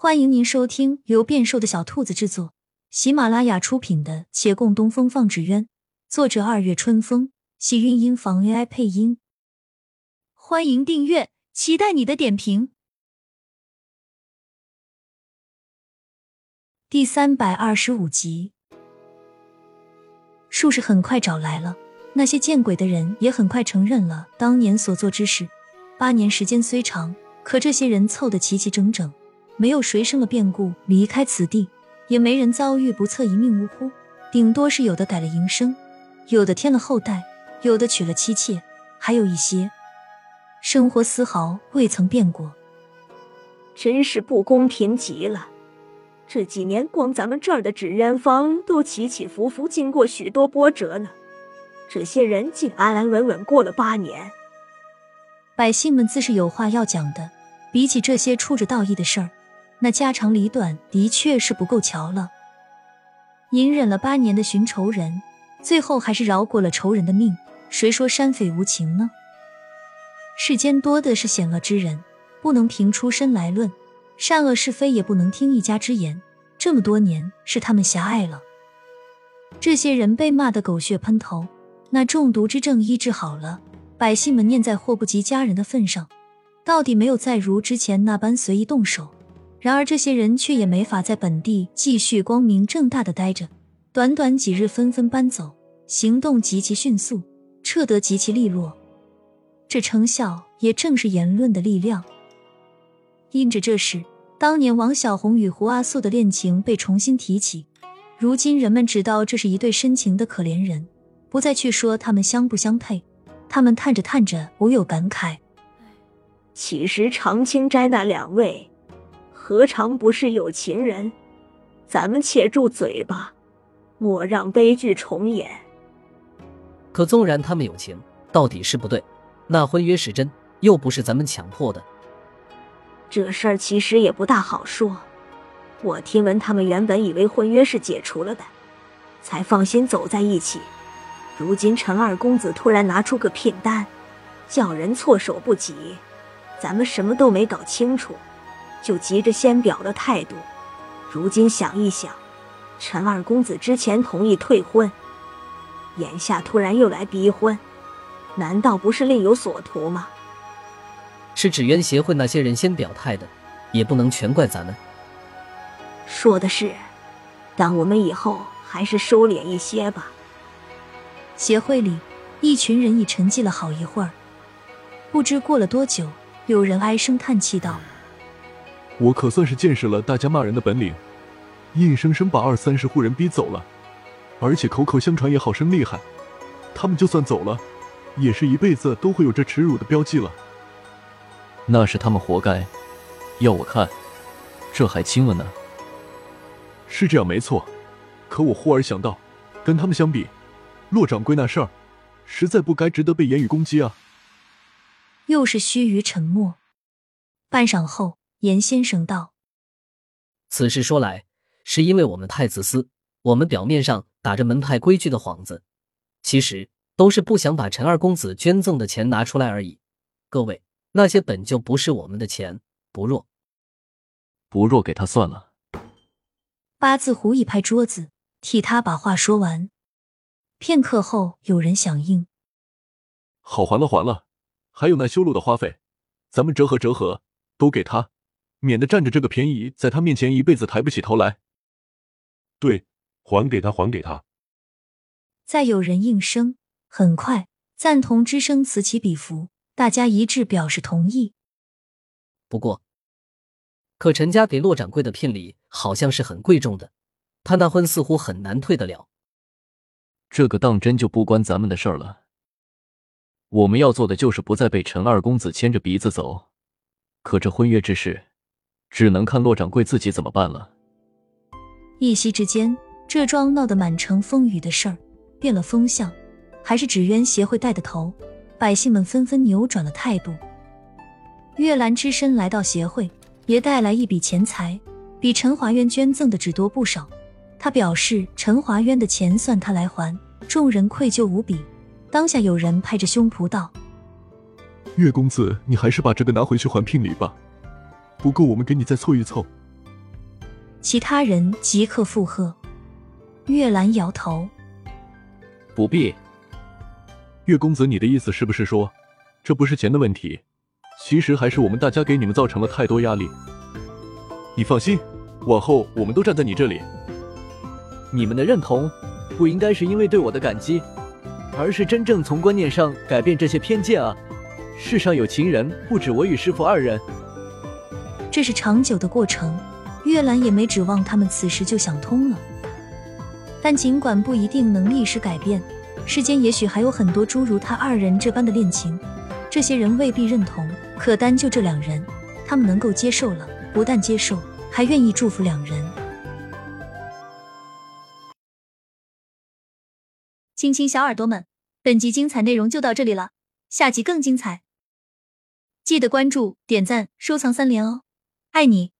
欢迎您收听由变瘦的小兔子制作、喜马拉雅出品的《且共东风放纸鸢》，作者二月春风，喜韵音房 AI 配音。欢迎订阅，期待你的点评。第三百二十五集，术士很快找来了，那些见鬼的人也很快承认了当年所做之事。八年时间虽长，可这些人凑得齐齐整整。没有谁生了变故离开此地，也没人遭遇不测一命呜呼。顶多是有的改了营生，有的添了后代，有的娶了妻妾，还有一些生活丝毫未曾变过。真是不公平极了！这几年光咱们这儿的纸鸢坊都起起伏伏，经过许多波折呢。这些人竟安安稳稳过了八年。百姓们自是有话要讲的，比起这些触着道义的事儿。那家长里短的确是不够瞧了。隐忍了八年的寻仇人，最后还是饶过了仇人的命。谁说山匪无情呢？世间多的是险恶之人，不能凭出身来论，善恶是非也不能听一家之言。这么多年是他们狭隘了。这些人被骂得狗血喷头，那中毒之症医治好了，百姓们念在祸不及家人的份上，到底没有再如之前那般随意动手。然而，这些人却也没法在本地继续光明正大的待着。短短几日，纷纷搬走，行动极其迅速，撤得极其利落。这成效也正是言论的力量。因着这事，当年王小红与胡阿素的恋情被重新提起。如今人们知道这是一对深情的可怜人，不再去说他们相不相配。他们叹着叹着，无有感慨。其实长青斋那两位。何尝不是有情人？咱们且住嘴吧，莫让悲剧重演。可纵然他们有情，到底是不对。那婚约是真，又不是咱们强迫的。这事儿其实也不大好说。我听闻他们原本以为婚约是解除了的，才放心走在一起。如今陈二公子突然拿出个聘单，叫人措手不及。咱们什么都没搞清楚。就急着先表了态度，如今想一想，陈二公子之前同意退婚，眼下突然又来逼婚，难道不是另有所图吗？是纸鸢协会那些人先表态的，也不能全怪咱们。说的是，但我们以后还是收敛一些吧。协会里，一群人已沉寂了好一会儿，不知过了多久，有人唉声叹气道。我可算是见识了大家骂人的本领，硬生生把二三十户人逼走了，而且口口相传也好生厉害。他们就算走了，也是一辈子都会有这耻辱的标记了。那是他们活该，要我看，这还轻了呢。是这样没错，可我忽而想到，跟他们相比，骆掌柜那事儿，实在不该值得被言语攻击啊。又是须臾沉默，半晌后。严先生道：“此事说来，是因为我们太自私。我们表面上打着门派规矩的幌子，其实都是不想把陈二公子捐赠的钱拿出来而已。各位，那些本就不是我们的钱，不若，不若，给他算了。”八字胡一拍桌子，替他把话说完。片刻后，有人响应：“好，还了，还了。还有那修路的花费，咱们折合折合，都给他。”免得占着这个便宜，在他面前一辈子抬不起头来。对，还给他，还给他。再有人应声，很快赞同之声此起彼伏，大家一致表示同意。不过，可陈家给骆掌柜的聘礼好像是很贵重的，他那婚似乎很难退得了。这个当真就不关咱们的事儿了。我们要做的就是不再被陈二公子牵着鼻子走。可这婚约之事。只能看骆掌柜自己怎么办了。一夕之间，这桩闹得满城风雨的事儿变了风向，还是纸鸢协会带的头，百姓们纷纷扭转了态度。月兰只身来到协会，也带来一笔钱财，比陈华渊捐赠的只多不少。他表示，陈华渊的钱算他来还，众人愧疚无比。当下有人拍着胸脯道：“岳公子，你还是把这个拿回去还聘礼吧。”不够，我们给你再凑一凑，其他人即刻附和。月兰摇头，不必。月公子，你的意思是不是说，这不是钱的问题，其实还是我们大家给你们造成了太多压力？你放心，往后我们都站在你这里。你们的认同，不应该是因为对我的感激，而是真正从观念上改变这些偏见啊！世上有情人不止我与师傅二人，这是长久的过程。月兰也没指望他们此时就想通了。但尽管不一定能立时改变，世间也许还有很多诸如他二人这般的恋情，这些人未必认同，可单就这两人，他们能够接受了，不但接受，还愿意祝福两人。亲亲小耳朵们，本集精彩内容就到这里了，下集更精彩，记得关注、点赞、收藏三连哦，爱你！